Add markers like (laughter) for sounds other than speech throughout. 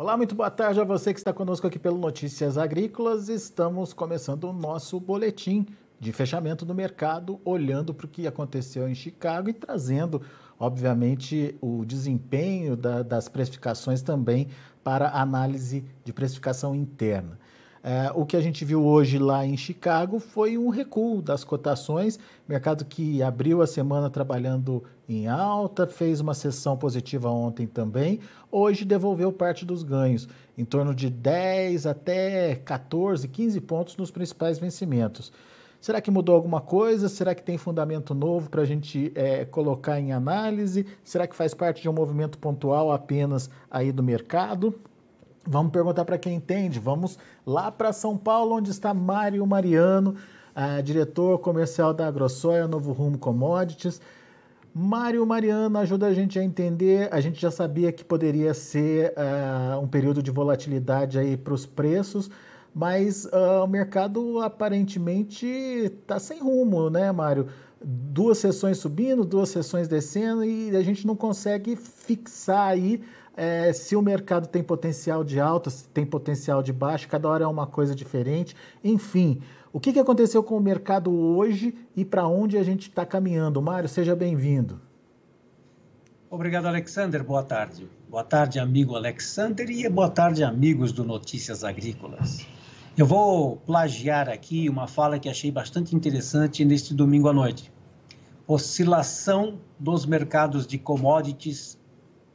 Olá, muito boa tarde a você que está conosco aqui pelo Notícias Agrícolas. Estamos começando o nosso boletim de fechamento do mercado, olhando para o que aconteceu em Chicago e trazendo, obviamente, o desempenho da, das precificações também para análise de precificação interna. É, o que a gente viu hoje lá em Chicago foi um recuo das cotações, mercado que abriu a semana trabalhando em alta, fez uma sessão positiva ontem também, hoje devolveu parte dos ganhos, em torno de 10 até 14, 15 pontos nos principais vencimentos. Será que mudou alguma coisa? Será que tem fundamento novo para a gente é, colocar em análise? Será que faz parte de um movimento pontual apenas aí do mercado? Vamos perguntar para quem entende. Vamos lá para São Paulo, onde está Mário Mariano, diretor comercial da AgroSoia Novo Rumo Commodities. Mário Mariano ajuda a gente a entender. A gente já sabia que poderia ser uh, um período de volatilidade aí para os preços, mas uh, o mercado aparentemente está sem rumo, né, Mário? Duas sessões subindo, duas sessões descendo e a gente não consegue fixar aí é, se o mercado tem potencial de alta, se tem potencial de baixa, cada hora é uma coisa diferente. Enfim, o que, que aconteceu com o mercado hoje e para onde a gente está caminhando? Mário, seja bem-vindo. Obrigado, Alexander. Boa tarde. Boa tarde, amigo Alexander, e boa tarde, amigos do Notícias Agrícolas. Eu vou plagiar aqui uma fala que achei bastante interessante neste domingo à noite. Oscilação dos mercados de commodities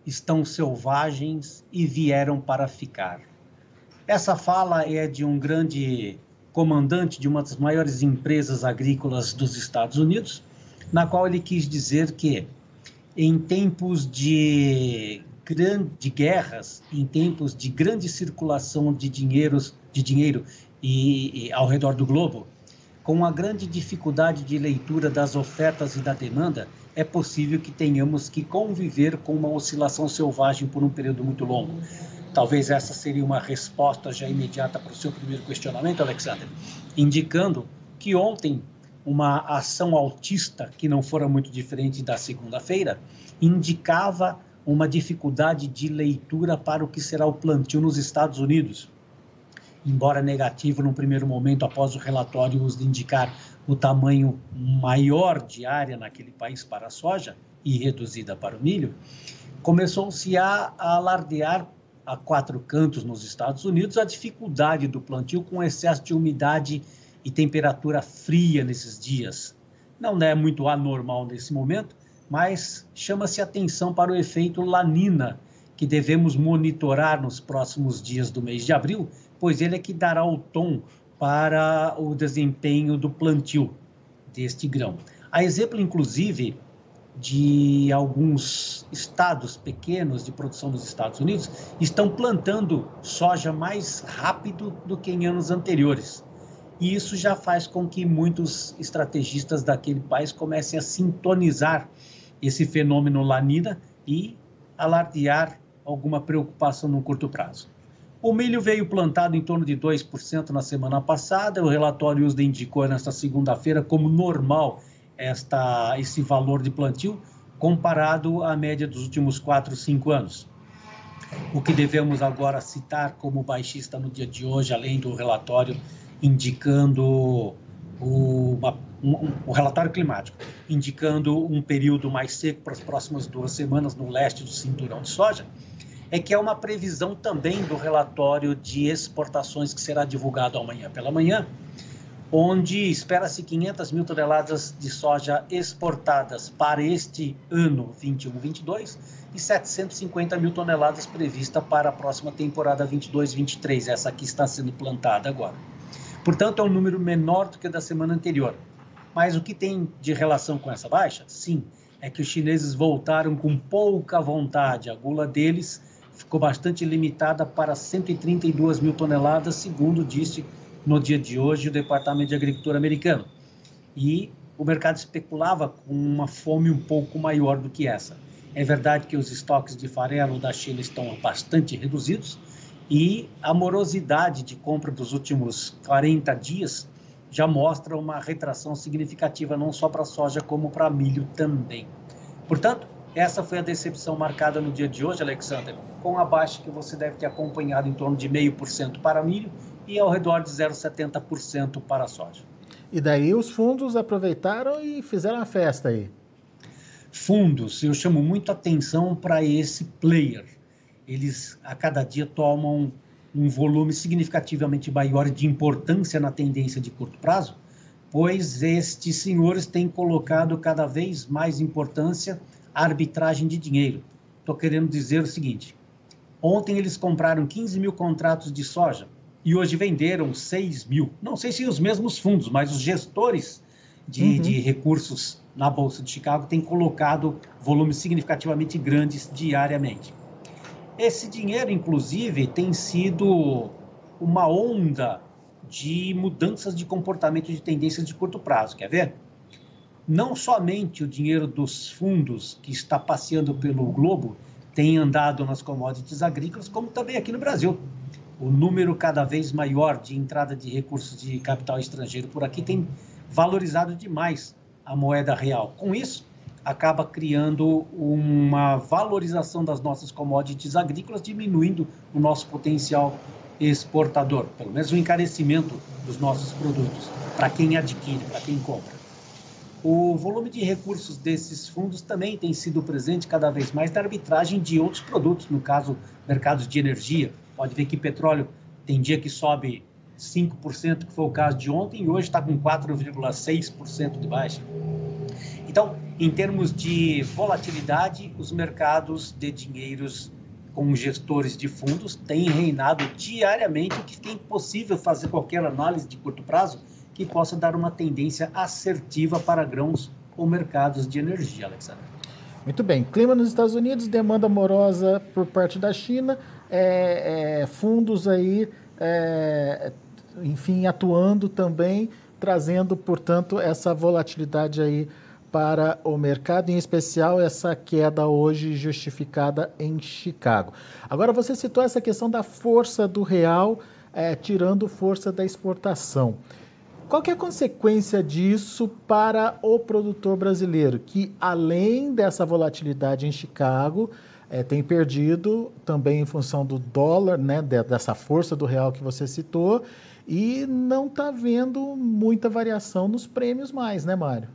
estão selvagens e vieram para ficar. Essa fala é de um grande comandante de uma das maiores empresas agrícolas dos Estados Unidos, na qual ele quis dizer que em tempos de grande guerras, em tempos de grande circulação de dinheiros, de dinheiro e, e ao redor do globo, com a grande dificuldade de leitura das ofertas e da demanda, é possível que tenhamos que conviver com uma oscilação selvagem por um período muito longo. Talvez essa seria uma resposta já imediata para o seu primeiro questionamento, Alexander, indicando que ontem uma ação altista, que não fora muito diferente da segunda-feira, indicava uma dificuldade de leitura para o que será o plantio nos Estados Unidos. Embora negativo no primeiro momento, após o relatório nos indicar o tamanho maior de área naquele país para a soja e reduzida para o milho, começou-se a, alardear a quatro cantos nos Estados Unidos a dificuldade do plantio com excesso de umidade e temperatura fria nesses dias. Não é muito anormal nesse momento, mas chama-se atenção para o efeito lanina que devemos monitorar nos próximos dias do mês de abril, pois ele é que dará o tom para o desempenho do plantio deste grão. A exemplo, inclusive, de alguns estados pequenos de produção nos Estados Unidos estão plantando soja mais rápido do que em anos anteriores. E isso já faz com que muitos estrategistas daquele país comecem a sintonizar esse fenômeno lanina e alardear alguma preocupação no curto prazo. O milho veio plantado em torno de 2% na semana passada. O relatório USDA indicou nesta segunda-feira como normal esta, esse valor de plantio comparado à média dos últimos 4, 5 anos. O que devemos agora citar como baixista no dia de hoje, além do relatório indicando o, uma, um, um relatório climático, indicando um período mais seco para as próximas duas semanas no leste do cinturão de soja, é que é uma previsão também do relatório de exportações que será divulgado amanhã pela manhã, onde espera-se 500 mil toneladas de soja exportadas para este ano 21-22 e 750 mil toneladas prevista para a próxima temporada 22-23, essa que está sendo plantada agora. Portanto, é um número menor do que da semana anterior. Mas o que tem de relação com essa baixa? Sim, é que os chineses voltaram com pouca vontade. A gula deles ficou bastante limitada para 132 mil toneladas, segundo disse no dia de hoje o Departamento de Agricultura americano. E o mercado especulava com uma fome um pouco maior do que essa. É verdade que os estoques de farelo da China estão bastante reduzidos e a morosidade de compra dos últimos 40 dias já mostra uma retração significativa não só para soja como para milho também. Portanto, Essa foi a decepção marcada no dia de hoje, Alexander, com a baixa que você deve ter acompanhado em torno de 0,5% para milho e ao redor de 0,70% para a soja. E daí os fundos aproveitaram e fizeram a festa aí. Fundos, eu chamo muito atenção para esse player. Eles a cada dia tomam um volume significativamente maior de importância na tendência de curto prazo, pois estes senhores têm colocado cada vez mais importância arbitragem de dinheiro. Estou querendo dizer o seguinte: ontem eles compraram 15 mil contratos de soja e hoje venderam 6 mil. Não sei se os mesmos fundos, mas os gestores de, uhum. de recursos na Bolsa de Chicago têm colocado volumes significativamente grandes diariamente. Esse dinheiro, inclusive, tem sido uma onda de mudanças de comportamento de tendências de curto prazo. Quer ver? Não somente o dinheiro dos fundos que está passeando pelo globo tem andado nas commodities agrícolas, como também aqui no Brasil. O número cada vez maior de entrada de recursos de capital estrangeiro por aqui tem valorizado demais a moeda real. Com isso, acaba criando uma valorização das nossas commodities agrícolas, diminuindo o nosso potencial exportador, pelo menos o encarecimento dos nossos produtos, para quem adquire, para quem compra. O volume de recursos desses fundos também tem sido presente cada vez mais na arbitragem de outros produtos, no caso, mercados de energia. Pode ver que petróleo tem dia que sobe 5%, que foi o caso de ontem, e hoje está com 4,6% de baixa. Então, em termos de volatilidade, os mercados de dinheiros com gestores de fundos têm reinado diariamente, que fica impossível fazer qualquer análise de curto prazo que possa dar uma tendência assertiva para grãos ou mercados de energia, Alexandre. Muito bem. Clima nos Estados Unidos, demanda amorosa por parte da China, é, é, fundos aí é, enfim, atuando também, trazendo, portanto, essa volatilidade aí para o mercado, em especial essa queda hoje justificada em Chicago. Agora, você citou essa questão da força do real, é, tirando força da exportação. Qual é a consequência disso para o produtor brasileiro, que além dessa volatilidade em Chicago, é, tem perdido também em função do dólar, né, dessa força do real que você citou, e não está vendo muita variação nos prêmios mais, né, Mário?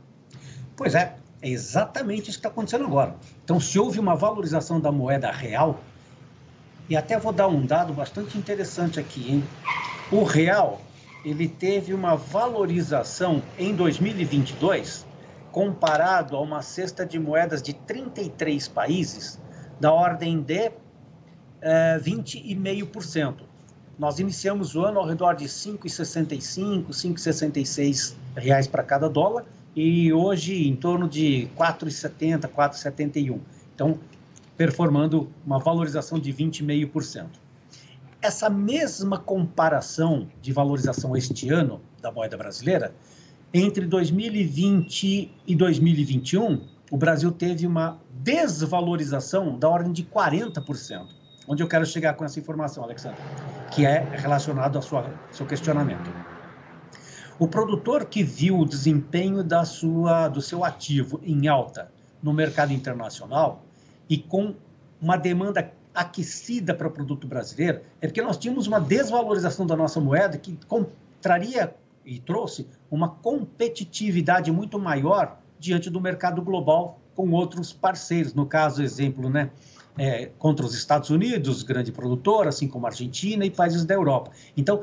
Pois é, é exatamente isso que está acontecendo agora. Então, se houve uma valorização da moeda real, e até vou dar um dado bastante interessante aqui, hein? O real, ele teve uma valorização em 2022, comparado a uma cesta de moedas de 33 países, da ordem de é, 20,5% nós iniciamos o ano ao redor de 5,65, 5,66 reais para cada dólar e hoje em torno de 4,70, 4,71. Então, performando uma valorização de 20,5%. Essa mesma comparação de valorização este ano da moeda brasileira, entre 2020 e 2021, o Brasil teve uma desvalorização da ordem de 40%. Onde eu quero chegar com essa informação, Alexandre? Que é relacionado ao sua, seu questionamento. O produtor que viu o desempenho da sua, do seu ativo em alta no mercado internacional e com uma demanda aquecida para o produto brasileiro, é porque nós tínhamos uma desvalorização da nossa moeda que traria e trouxe uma competitividade muito maior diante do mercado global com outros parceiros. No caso, exemplo, né, é, contra os Estados Unidos, grande produtor, assim como a Argentina e países da Europa. Então,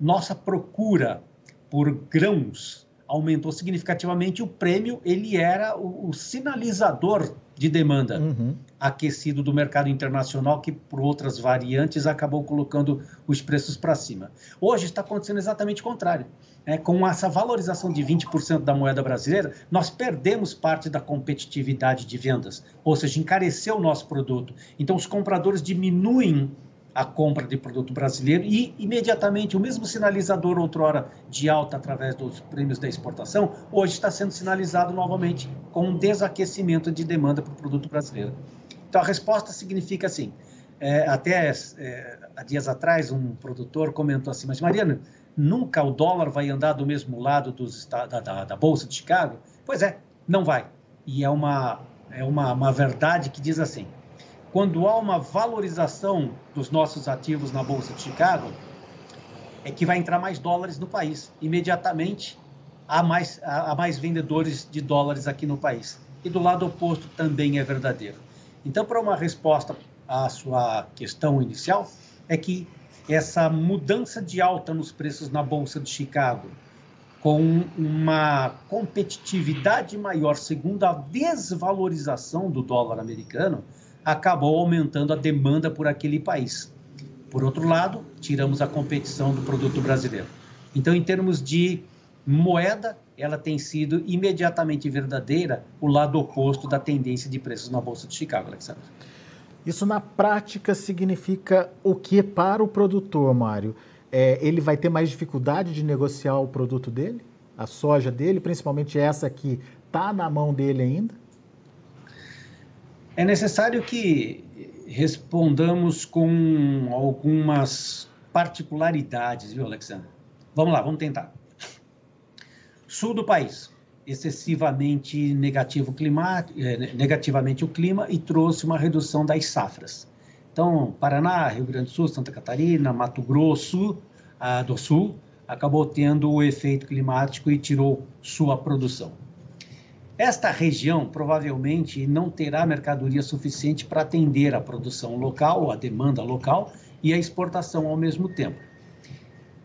nossa procura por grãos aumentou significativamente. O prêmio ele era o, o sinalizador de demanda uhum. Aquecido do mercado internacional, que por outras variantes acabou colocando os preços para cima. Hoje está acontecendo exatamente o contrário é, com essa valorização de 20% da moeda brasileira, nós perdemos parte da competitividade de vendas, ou seja, encareceu o nosso produto. Então, os compradores diminuem a compra de produto brasileiro e, imediatamente, o mesmo sinalizador, outrora de alta através dos prêmios da exportação, hoje está sendo sinalizado novamente com um desaquecimento de demanda para o produto brasileiro. Então, a resposta significa assim: é, até é, há dias atrás, um produtor comentou assim, mas Mariana, nunca o dólar vai andar do mesmo lado dos, da, da, da Bolsa de Chicago? Pois é, não vai. E é uma é uma, uma verdade que diz assim: quando há uma valorização dos nossos ativos na Bolsa de Chicago, é que vai entrar mais dólares no país. Imediatamente há mais, há mais vendedores de dólares aqui no país. E do lado oposto também é verdadeiro. Então, para uma resposta à sua questão inicial, é que essa mudança de alta nos preços na Bolsa de Chicago, com uma competitividade maior, segundo a desvalorização do dólar americano, acabou aumentando a demanda por aquele país. Por outro lado, tiramos a competição do produto brasileiro. Então, em termos de moeda, ela tem sido imediatamente verdadeira o lado oposto da tendência de preços na Bolsa de Chicago, Alexandre. Isso na prática significa o que para o produtor, Mário? É, ele vai ter mais dificuldade de negociar o produto dele, a soja dele, principalmente essa que está na mão dele ainda? É necessário que respondamos com algumas particularidades, viu, Alexandre? Vamos lá, vamos tentar. Sul do país, excessivamente negativo clima, eh, negativamente o clima e trouxe uma redução das safras. Então, Paraná, Rio Grande do Sul, Santa Catarina, Mato Grosso ah, do Sul, acabou tendo o efeito climático e tirou sua produção. Esta região provavelmente não terá mercadoria suficiente para atender a produção local, a demanda local e a exportação ao mesmo tempo.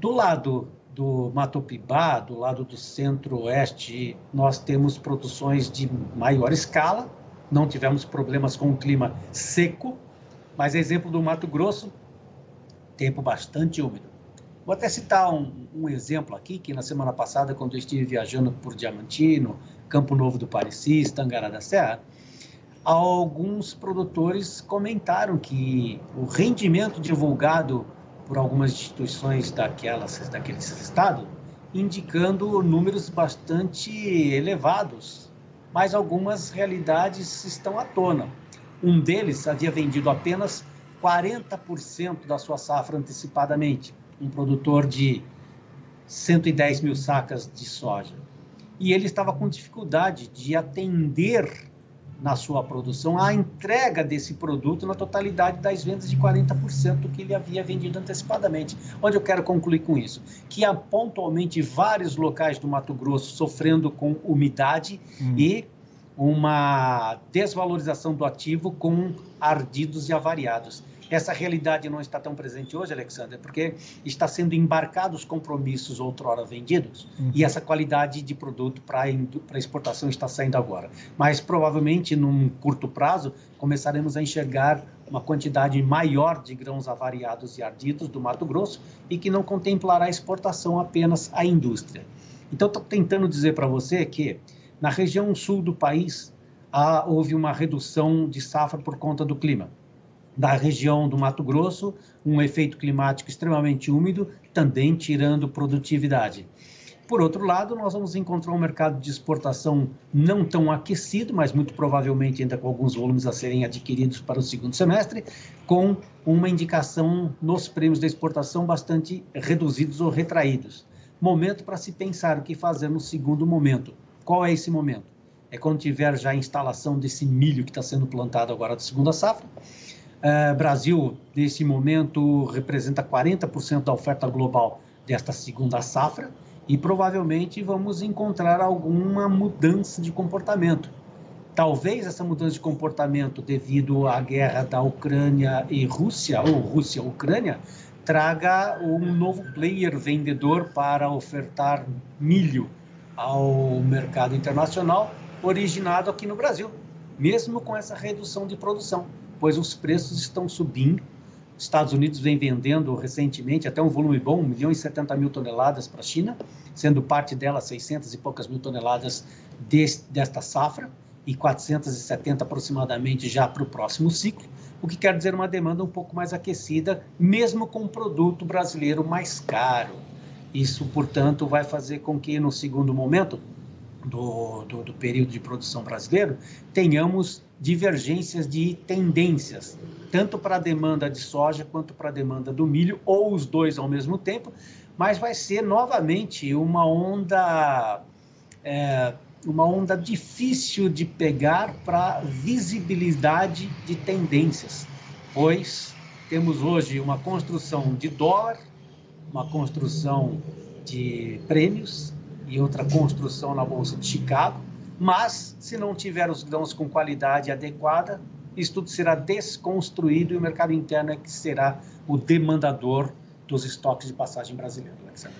Do lado do Mato Pibá, do lado do centro-oeste, nós temos produções de maior escala, não tivemos problemas com o clima seco, mas exemplo do Mato Grosso, tempo bastante úmido. Vou até citar um, um, exemplo aqui, que na semana passada, quando eu estive viajando por Diamantino, Campo Novo do Parecis, Tangará da Serra, alguns produtores comentaram que o rendimento divulgado por algumas instituições daquelas, daquele estado, indicando números bastante elevados, mas algumas realidades estão à tona. Um deles havia vendido apenas 40% da sua safra antecipadamente, um produtor de 110 mil sacas de soja. E ele estava com dificuldade de atender na sua produção a entrega desse produto na totalidade das vendas de 40% do que ele havia vendido antecipadamente. Onde eu quero concluir com isso? Que há pontualmente vários locais do Mato Grosso sofrendo com umidade hum. e uma desvalorização do ativo com ardidos e avariados. Essa realidade não está tão presente hoje, Alexander, porque está sendo embarcados compromissos outrora vendidos uhum. e essa qualidade de produto para exportação está saindo agora. Mas provavelmente, num curto prazo, começaremos a enxergar uma quantidade maior de grãos avariados e ardidos do Mato Grosso e que não contemplará exportação apenas à indústria. Então, estou tentando dizer para você que na região sul do país há, houve uma redução de safra por conta do clima da região do Mato Grosso, um efeito climático extremamente úmido, também tirando produtividade. Por outro lado, nós vamos encontrar um mercado de exportação não tão aquecido, mas muito provavelmente ainda com alguns volumes a serem adquiridos para o segundo semestre, com uma indicação nos prêmios da exportação bastante reduzidos ou retraídos. Momento para se pensar o que fazer no segundo momento. Qual é esse momento? É quando tiver já a instalação desse milho que está sendo plantado agora da segunda safra, Uh, Brasil, nesse momento, representa 40% da oferta global desta segunda safra e provavelmente vamos encontrar alguma mudança de comportamento. Talvez essa mudança de comportamento devido à guerra da Ucrânia e Rússia, ou Rússia-Ucrânia, traga um novo player vendedor para ofertar milho ao mercado internacional, originado aqui no Brasil, mesmo com essa redução de produção pois os preços estão subindo. Estados Unidos vem vendendo recentemente até um volume bom, 1 milhão e 70 mil toneladas para a China, sendo parte dela 600 e poucas mil toneladas deste, desta safra e 470 aproximadamente já para o próximo ciclo, o que quer dizer uma demanda um pouco mais aquecida, mesmo com um produto brasileiro mais caro. Isso, portanto, vai fazer com que no segundo momento do, do, do período de produção brasileiro tenhamos divergências de tendências, tanto para a demanda de soja quanto para a demanda do milho, ou os dois ao mesmo tempo, mas vai ser novamente uma onda é, uma onda difícil de pegar para visibilidade de tendências, pois temos hoje uma construção de dólar, uma construção de prêmios e outra construção na Bolsa de Chicago, mas se não tiver os grãos com qualidade adequada, isso tudo será desconstruído e o mercado interno é que será o demandador dos estoques de passagem brasileiro, Alexandre.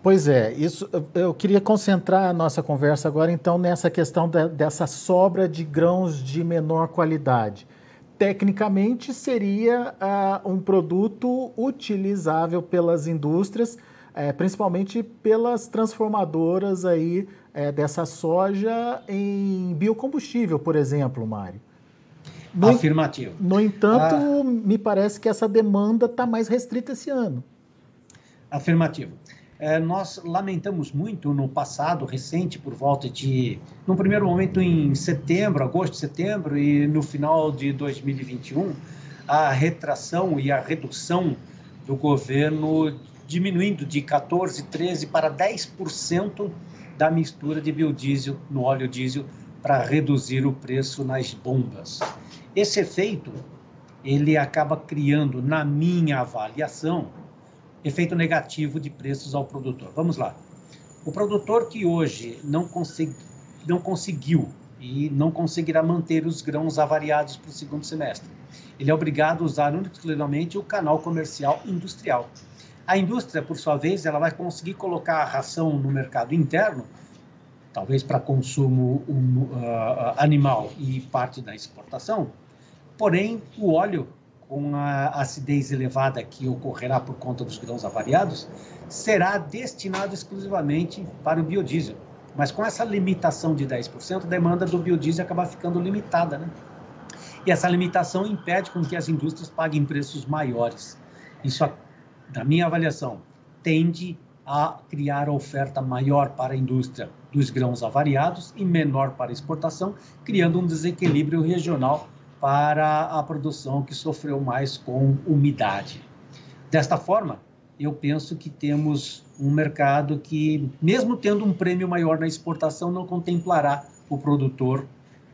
Pois é, isso eu queria concentrar a nossa conversa agora então nessa questão da, dessa sobra de grãos de menor qualidade. Tecnicamente seria uh, um produto utilizável pelas indústrias, uh, principalmente pelas transformadoras aí uh, dessa soja em biocombustível, por exemplo, Mário. No, Afirmativo. No entanto, ah. me parece que essa demanda está mais restrita esse ano. Afirmativo. É, nós lamentamos muito no passado recente, por volta de, no primeiro momento em setembro, agosto, setembro, e no final de 2021, a retração e a redução do governo diminuindo de 14, 13 para 10% da mistura de biodiesel no óleo diesel para reduzir o preço nas bombas. Esse efeito ele acaba criando, na minha avaliação, efeito negativo de preços ao produtor. Vamos lá. O produtor que hoje não, consegui, não conseguiu e não conseguirá manter os grãos avariados para o segundo semestre, ele é obrigado a usar exclusivamente o canal comercial industrial. A indústria, por sua vez, ela vai conseguir colocar a ração no mercado interno, talvez para consumo um, uh, animal e parte da exportação, porém o óleo com a acidez elevada que ocorrerá por conta dos grãos avariados, será destinado exclusivamente para o biodiesel. Mas com essa limitação de 10%, a demanda do biodiesel acaba ficando limitada, né? E essa limitação impede com que as indústrias paguem preços maiores. Isso, na minha avaliação, tende a criar oferta maior para a indústria dos grãos avariados e menor para exportação, criando um desequilíbrio regional para a produção que sofreu mais com umidade. Desta forma, eu penso que temos um mercado que, mesmo tendo um prêmio maior na exportação, não contemplará o produtor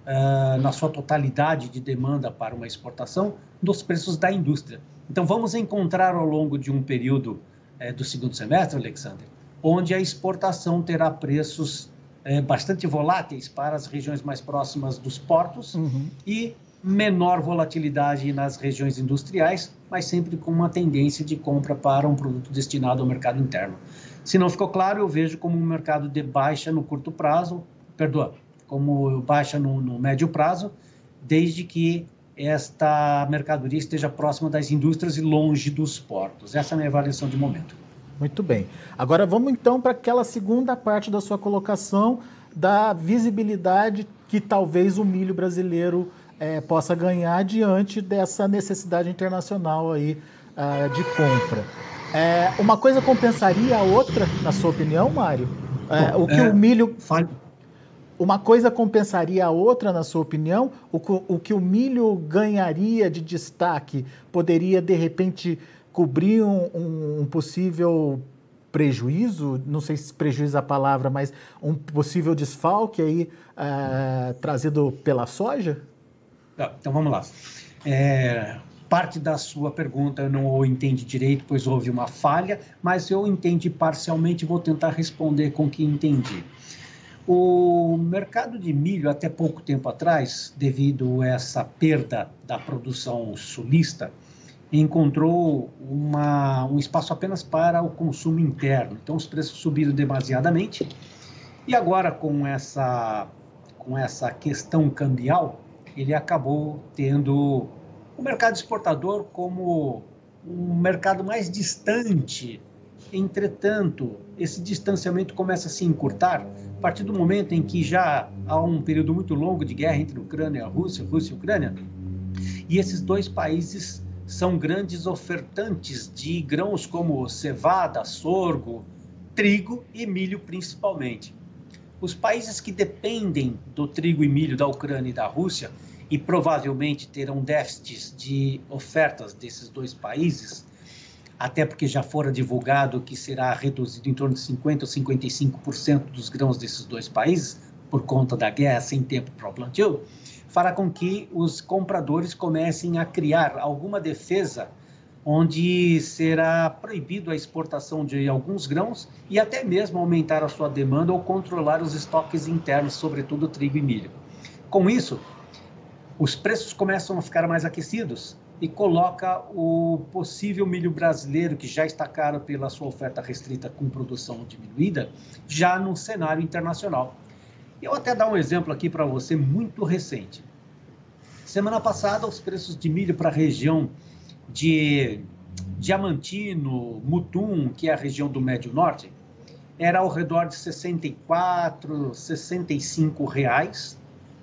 uh, na sua totalidade de demanda para uma exportação dos preços da indústria. Então, vamos encontrar ao longo de um período uh, do segundo semestre, Alexander, onde a exportação terá preços uh, bastante voláteis para as regiões mais próximas dos portos uhum. e menor volatilidade nas regiões industriais, mas sempre com uma tendência de compra para um produto destinado ao mercado interno. Se não ficou claro, eu vejo como um mercado de baixa no curto prazo, perdoa, como baixa no, no médio prazo, desde que esta mercadoria esteja próxima das indústrias e longe dos portos. Essa é a minha avaliação de momento. Muito bem. Agora vamos então para aquela segunda parte da sua colocação da visibilidade que talvez o milho brasileiro é, possa ganhar diante dessa necessidade internacional aí uh, de compra. É, uma coisa compensaria a outra, na sua opinião, Mário? É, o que é, o milho. Uma coisa compensaria a outra, na sua opinião? O, o que o milho ganharia de destaque poderia, de repente, cobrir um, um possível prejuízo, não sei se prejuízo é a palavra, mas um possível desfalque aí uh, trazido pela soja? Tá, então vamos lá. É, parte da sua pergunta eu não entendi direito, pois houve uma falha, mas eu entendi parcialmente e vou tentar responder com o que entendi. O mercado de milho, até pouco tempo atrás, devido a essa perda da produção sulista, encontrou uma, um espaço apenas para o consumo interno. Então, os preços subiram demasiadamente. E agora, com essa, com essa questão cambial, ele acabou tendo o mercado exportador como um mercado mais distante. Entretanto, esse distanciamento começa a se encurtar a partir do momento em que já há um período muito longo de guerra entre Ucrânia e a Rússia, Rússia e Ucrânia, e esses dois países são grandes ofertantes de grãos como cevada, sorgo, trigo e milho principalmente. Os países que dependem do trigo e milho da Ucrânia e da Rússia e provavelmente terão déficits de ofertas desses dois países, até porque já fora divulgado que será reduzido em torno de 50% ou 55% dos grãos desses dois países, por conta da guerra, sem tempo para o plantio, fará com que os compradores comecem a criar alguma defesa onde será proibido a exportação de alguns grãos e até mesmo aumentar a sua demanda ou controlar os estoques internos, sobretudo trigo e milho. Com isso, os preços começam a ficar mais aquecidos e coloca o possível milho brasileiro, que já está caro pela sua oferta restrita com produção diminuída, já no cenário internacional. Eu até dar um exemplo aqui para você muito recente. Semana passada, os preços de milho para a região de Diamantino, Mutum, que é a região do Médio Norte, era ao redor de 64, 65 reais,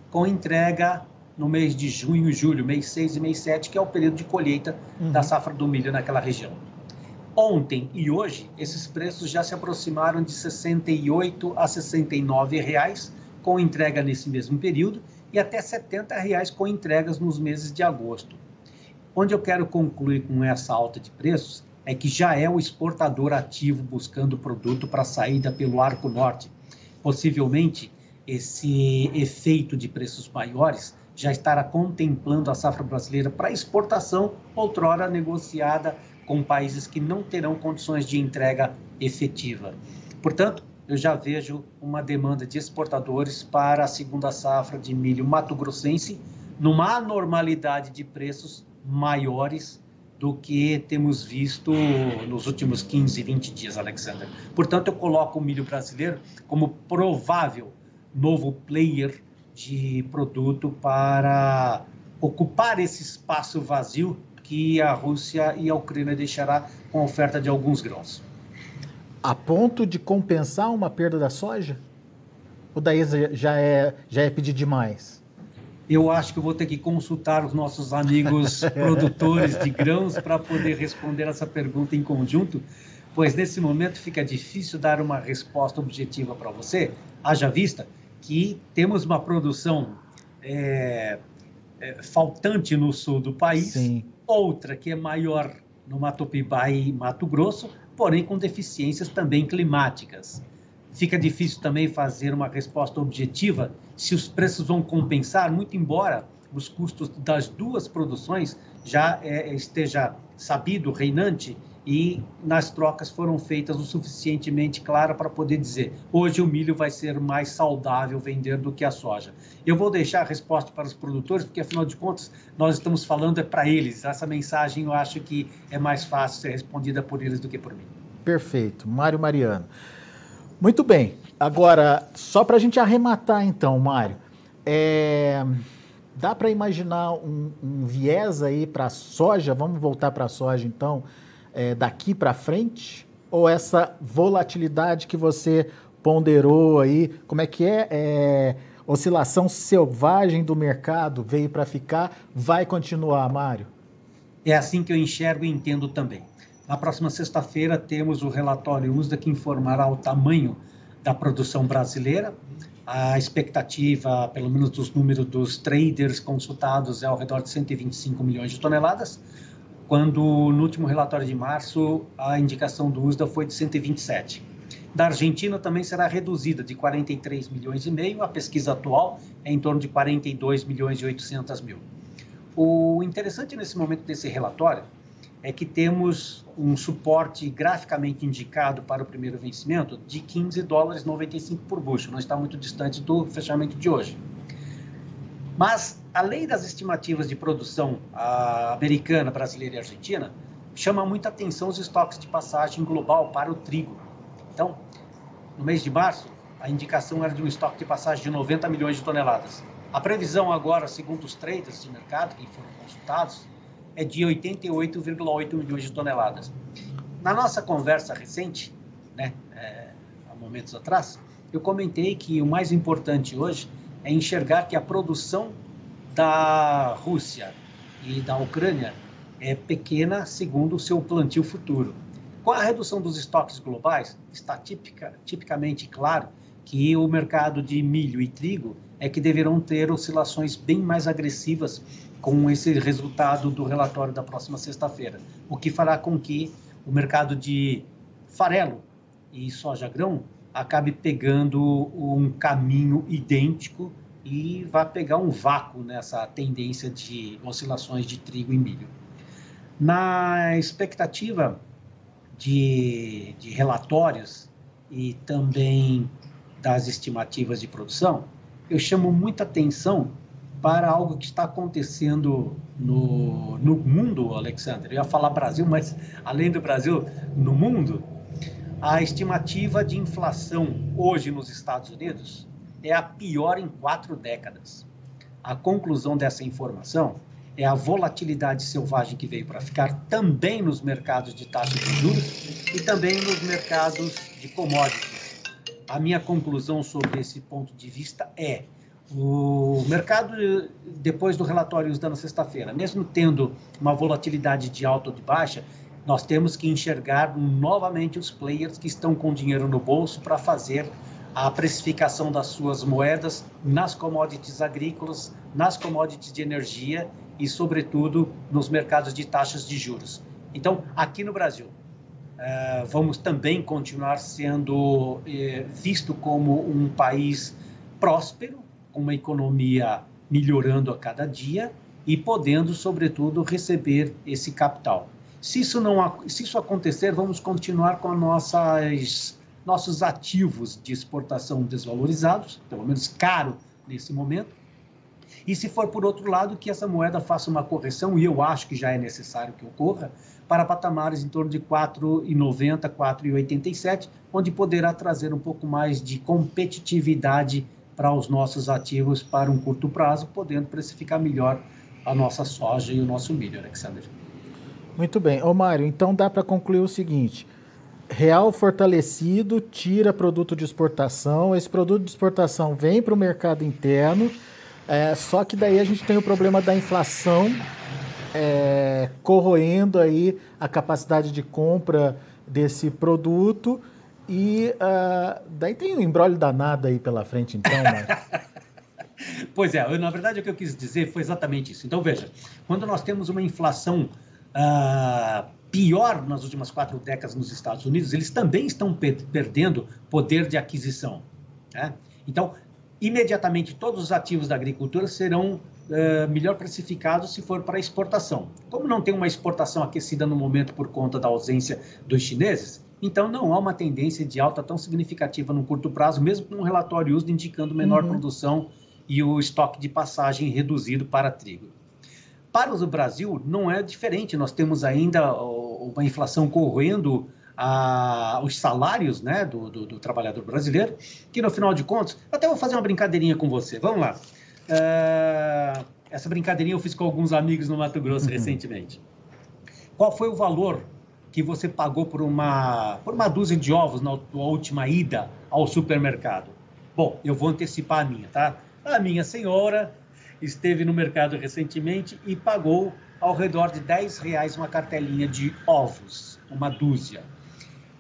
com entrega no mês de junho e julho, mês 6 e mês 7, que é o período de colheita uhum. da safra do milho naquela região. Ontem e hoje, esses preços já se aproximaram de 68 a 69 reais, com entrega nesse mesmo período, e até 70 reais com entregas nos meses de agosto. Onde eu quero concluir com essa alta de preços é que já é o exportador ativo buscando produto para saída pelo Arco Norte. Possivelmente, esse efeito de preços maiores já estará contemplando a safra brasileira para exportação, outrora negociada com países que não terão condições de entrega efetiva. Portanto, eu já vejo uma demanda de exportadores para a segunda safra de milho mato-grossense, numa anormalidade de preços maiores do que temos visto nos últimos 15, 20 dias, Alexander. Portanto, eu coloco o milho brasileiro como provável novo player de produto para ocupar esse espaço vazio que a Rússia e a Ucrânia deixará com a oferta de alguns grãos. A ponto de compensar uma perda da soja? Ou daí já é, já é pedir demais? eu acho que eu vou ter que consultar os nossos amigos (laughs) produtores de grãos para poder responder essa pergunta em conjunto, pois nesse momento fica difícil dar uma resposta objetiva para você, haja vista que temos uma produção é, é, faltante no sul do país, Sim. outra que é maior no Mato Piba e Mato Grosso, porém com deficiências também climáticas fica difícil também fazer uma resposta objetiva se os preços vão compensar, muito embora os custos das duas produções já é, esteja sabido, reinante, e nas trocas foram feitas o suficientemente clara para poder dizer hoje o milho vai ser mais saudável vender do que a soja. Eu vou deixar a resposta para os produtores, porque afinal de contas nós estamos falando é para eles. Essa mensagem eu acho que é mais fácil ser respondida por eles do que por mim. Perfeito. Mário Mariano. Muito bem. Agora, só para a gente arrematar então, Mário, é... dá para imaginar um, um, viés aí para a soja? Vamos voltar para a soja então, é, daqui para frente? Ou essa volatilidade que você ponderou aí, como é que é? é oscilação selvagem do mercado veio para ficar, vai continuar, Mário? É assim que eu enxergo e entendo também. Na próxima sexta-feira temos o relatório USDA que informará o tamanho da produção brasileira. A expectativa, pelo menos dos números dos traders consultados, é ao redor de 125 milhões de toneladas, quando no último relatório de março a indicação do USDA foi de 127. Da Argentina também será reduzida de 43 milhões e meio, a pesquisa atual é em torno de 42 milhões e 800 mil. O interessante nesse momento desse relatório é que temos um suporte graficamente indicado para o primeiro vencimento de 15 dólares 95 por bushel, não está muito distante do fechamento de hoje. Mas, além das estimativas de produção americana, brasileira e argentina, chama muita atenção os estoques de passagem global para o trigo. Então, no mês de março, a indicação era de um estoque de passagem de 90 milhões de toneladas. A previsão agora, segundo os traders de mercado que foram consultados, é de 88,8 milhões de toneladas. Na nossa conversa recente, né, é, há momentos atrás, eu comentei que o mais importante hoje é enxergar que a produção da Rússia e da Ucrânia é pequena segundo o seu plantio futuro. Com a redução dos estoques globais, está tipica, tipicamente claro que o mercado de milho e trigo é que deverão ter oscilações bem mais agressivas com esse resultado do relatório da próxima sexta-feira, o que fará com que o mercado de farelo e soja-grão acabe pegando um caminho idêntico e vá pegar um vácuo nessa tendência de oscilações de trigo e milho. Na expectativa de, de relatórios e também das estimativas de produção, eu chamo muita atenção para algo que está acontecendo no, no mundo, Alexander. Eu ia falar Brasil, mas além do Brasil, no mundo, a estimativa de inflação hoje nos Estados Unidos é a pior em quatro décadas. A conclusão dessa informação é a volatilidade selvagem que veio para ficar também nos mercados de taxa de juros e também nos mercados de commodities. A minha conclusão sobre esse ponto de vista é o mercado, depois do relatório da sexta-feira, mesmo tendo uma volatilidade de alta ou de baixa, nós temos que enxergar novamente os players que estão com dinheiro no bolso para fazer a precificação das suas moedas nas commodities agrícolas, nas commodities de energia e, sobretudo, nos mercados de taxas de juros. Então, aqui no Brasil, eh, vamos também continuar sendo eh, visto como um país próspero, com uma economia melhorando a cada dia e podendo, sobretudo, receber esse capital. Se isso não se isso acontecer, vamos continuar com nossas nossos ativos de exportação desvalorizados, pelo menos caro nesse momento, e se for por outro lado, que essa moeda faça uma correção, e eu acho que já é necessário que ocorra, para patamares em torno de 4,90, 4,87, onde poderá trazer um pouco mais de competitividade para os nossos ativos para um curto prazo, podendo precificar melhor a nossa soja e o nosso milho, Alexander. Muito bem. Ô Mário, então dá para concluir o seguinte: real fortalecido tira produto de exportação, esse produto de exportação vem para o mercado interno é, só que daí a gente tem o problema da inflação é, corroendo aí a capacidade de compra desse produto e uh, daí tem um embrólio danado aí pela frente, então, né? (laughs) pois é, eu, na verdade o que eu quis dizer foi exatamente isso. Então, veja, quando nós temos uma inflação uh, pior nas últimas quatro décadas nos Estados Unidos, eles também estão per perdendo poder de aquisição. Né? Então, imediatamente todos os ativos da agricultura serão uh, melhor precificados se for para exportação. Como não tem uma exportação aquecida no momento por conta da ausência dos chineses, então não há uma tendência de alta tão significativa no curto prazo, mesmo com um relatório USDA indicando menor uhum. produção e o estoque de passagem reduzido para trigo. Para o Brasil não é diferente, nós temos ainda uma inflação correndo a, os salários né, do, do, do, trabalhador brasileiro, que no final de contas, até vou fazer uma brincadeirinha com você. Vamos lá. Uh, essa brincadeirinha eu fiz com alguns amigos no Mato Grosso (laughs) recentemente. Qual foi o valor que você pagou por uma, por uma dúzia de ovos na, na última ida ao supermercado? Bom, eu vou antecipar a minha, tá? A minha senhora esteve no mercado recentemente e pagou ao redor de 10 reais uma cartelinha de ovos, uma dúzia.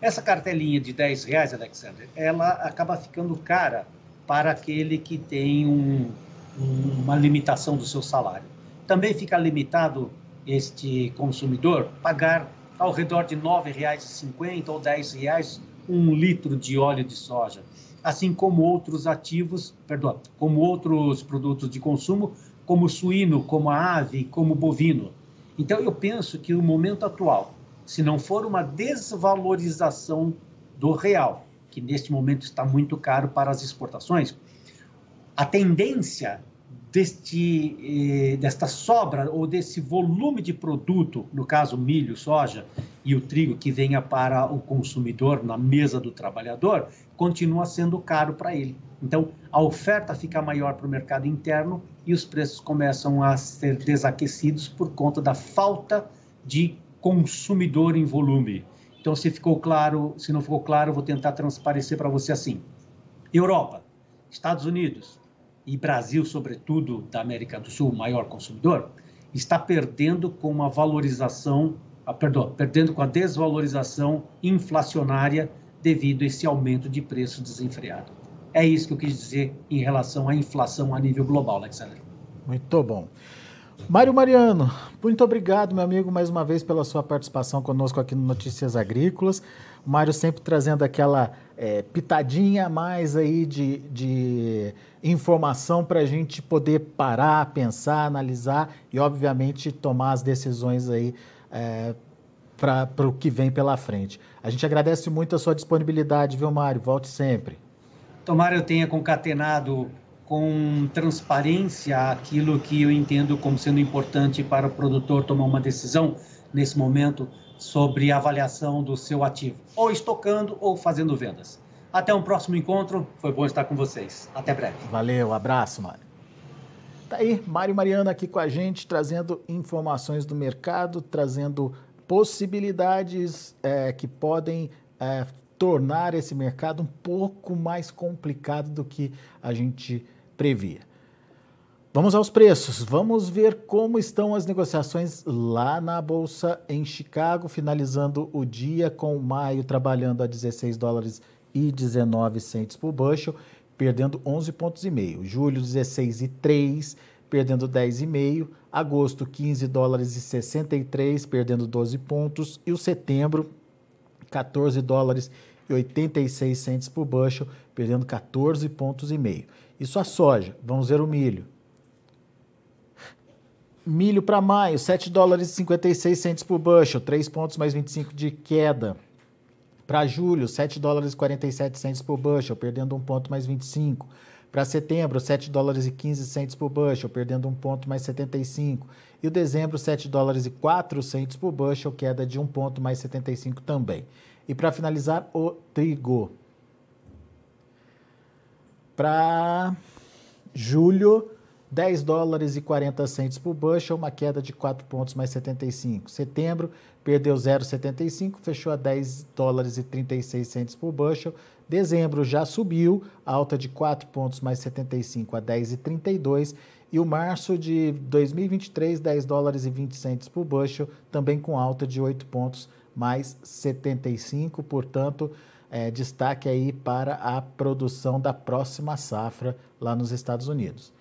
Essa cartelinha de 10 reais, Alexander, ela acaba ficando cara para aquele que tem um, um, uma limitação do seu salário. Também fica limitado este consumidor pagar ao redor de R$ 9,50 ou R$ 10 um litro de óleo de soja, assim como outros ativos, perdão, como outros produtos de consumo, como suíno, como a ave, como bovino. Então eu penso que o momento atual se não for uma desvalorização do real, que neste momento está muito caro para as exportações, a tendência deste, eh, desta sobra ou desse volume de produto, no caso milho, soja e o trigo que venha para o consumidor na mesa do trabalhador, continua sendo caro para ele. Então, a oferta fica maior para o mercado interno e os preços começam a ser desaquecidos por conta da falta de consumidor em volume. Então, se ficou claro, se não ficou claro, vou tentar transparecer para você assim. Europa, Estados Unidos e Brasil, sobretudo da América do Sul, maior consumidor, está perdendo com uma valorização, ah, perdão, perdendo com a desvalorização inflacionária devido a esse aumento de preço desenfreado. É isso que eu quis dizer em relação à inflação a nível global, Alexandre. Muito bom. Mário Mariano, muito obrigado, meu amigo, mais uma vez pela sua participação conosco aqui no Notícias Agrícolas. O Mário sempre trazendo aquela é, pitadinha a mais aí de, de informação para a gente poder parar, pensar, analisar e, obviamente, tomar as decisões aí é, para o que vem pela frente. A gente agradece muito a sua disponibilidade, viu, Mário? Volte sempre. Tomara eu tenha concatenado com transparência aquilo que eu entendo como sendo importante para o produtor tomar uma decisão nesse momento sobre a avaliação do seu ativo, ou estocando ou fazendo vendas. Até um próximo encontro, foi bom estar com vocês. Até breve. Valeu, abraço, Mário. Tá aí, Mário Mariana aqui com a gente, trazendo informações do mercado, trazendo possibilidades é, que podem é, tornar esse mercado um pouco mais complicado do que a gente previa. Vamos aos preços. Vamos ver como estão as negociações lá na bolsa em Chicago, finalizando o dia com maio trabalhando a 16 dólares e 19 centes por bushel, perdendo 11 pontos e meio. Julho 16 e 3, perdendo 10,5. Agosto 15 dólares e 63, perdendo 12 pontos. E o setembro 14 dólares e 86 centes por bushel, perdendo 14 pontos e meio. Isso a soja. Vamos ver o milho. Milho para maio, 7 dólares e 56 centes por bushel, 3 pontos mais 25 de queda. Para julho, 7 dólares e 47 centes por bushel, perdendo 1 ponto mais 25. Para setembro, 7 dólares e 15 centes por bushel, perdendo 1 ponto mais 75. E o dezembro, 7 dólares e 4 centes por bushel, queda de 1 ponto mais 75 também. E para finalizar, o trigo. Para julho, 10 dólares e 40 centes por bushel, uma queda de 4 pontos mais 75. Setembro, perdeu 0,75, fechou a 10 dólares e 36 centes por bushel. Dezembro já subiu, alta de 4 pontos mais 75 a 10,32. E o março de 2023, 10 dólares e 20 centes por bushel, também com alta de 8 pontos mais 75. Portanto, é, destaque aí para a produção da próxima safra lá nos Estados Unidos.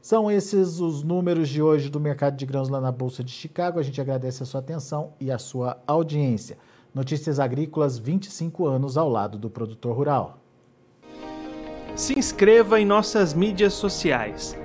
São esses os números de hoje do mercado de grãos lá na Bolsa de Chicago. A gente agradece a sua atenção e a sua audiência. Notícias Agrícolas 25 anos ao lado do produtor rural. Se inscreva em nossas mídias sociais.